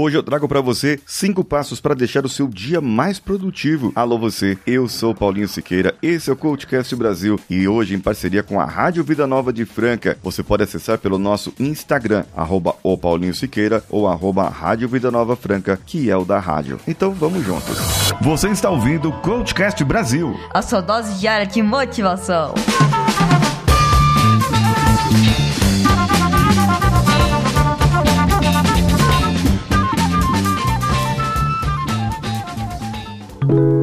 Hoje eu trago para você cinco passos para deixar o seu dia mais produtivo. Alô você, eu sou Paulinho Siqueira, esse é o Coachcast Brasil e hoje em parceria com a Rádio Vida Nova de Franca. Você pode acessar pelo nosso Instagram, arroba o Paulinho Siqueira ou arroba Rádio Vida Nova Franca, que é o da rádio. Então vamos juntos. Você está ouvindo o Coachcast Brasil. A sua dose diária de motivação. now.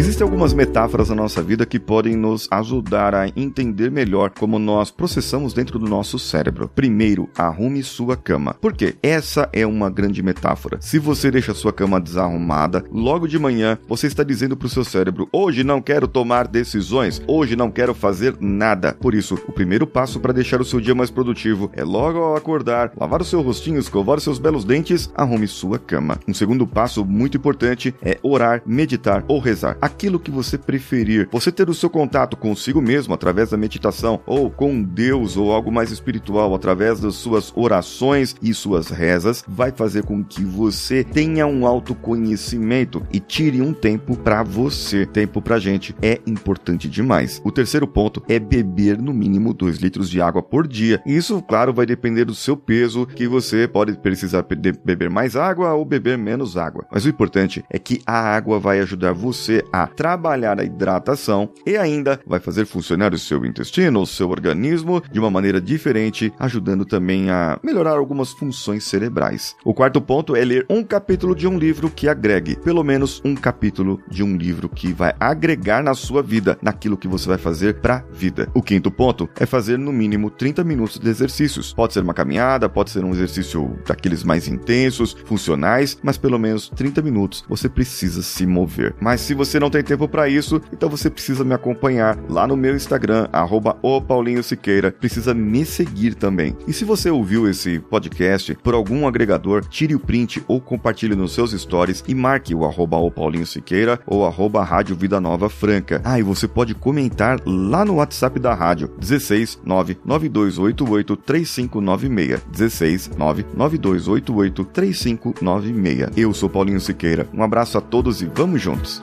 Existem algumas metáforas na nossa vida que podem nos ajudar a entender melhor como nós processamos dentro do nosso cérebro. Primeiro, arrume sua cama. Por quê? Essa é uma grande metáfora. Se você deixa sua cama desarrumada, logo de manhã você está dizendo para o seu cérebro: hoje não quero tomar decisões, hoje não quero fazer nada. Por isso, o primeiro passo para deixar o seu dia mais produtivo é logo ao acordar, lavar o seu rostinho, escovar os seus belos dentes, arrume sua cama. Um segundo passo muito importante é orar, meditar ou rezar aquilo que você preferir. Você ter o seu contato consigo mesmo através da meditação, ou com Deus ou algo mais espiritual através das suas orações e suas rezas, vai fazer com que você tenha um autoconhecimento e tire um tempo para você. Tempo pra gente é importante demais. O terceiro ponto é beber no mínimo 2 litros de água por dia. Isso, claro, vai depender do seu peso, que você pode precisar beber mais água ou beber menos água. Mas o importante é que a água vai ajudar você a trabalhar a hidratação e ainda vai fazer funcionar o seu intestino, o seu organismo de uma maneira diferente, ajudando também a melhorar algumas funções cerebrais. O quarto ponto é ler um capítulo de um livro que agregue, pelo menos um capítulo de um livro que vai agregar na sua vida, naquilo que você vai fazer para vida. O quinto ponto é fazer no mínimo 30 minutos de exercícios. Pode ser uma caminhada, pode ser um exercício daqueles mais intensos, funcionais, mas pelo menos 30 minutos você precisa se mover. Mas se não tem tempo para isso, então você precisa me acompanhar lá no meu Instagram, arroba Siqueira. Precisa me seguir também. E se você ouviu esse podcast por algum agregador, tire o print ou compartilhe nos seus stories e marque o arroba Siqueira ou arroba Rádio Vida Nova Franca. Ah, e você pode comentar lá no WhatsApp da rádio, 16 99288 3596. 16 99288 3596. Eu sou Paulinho Siqueira. Um abraço a todos e vamos juntos.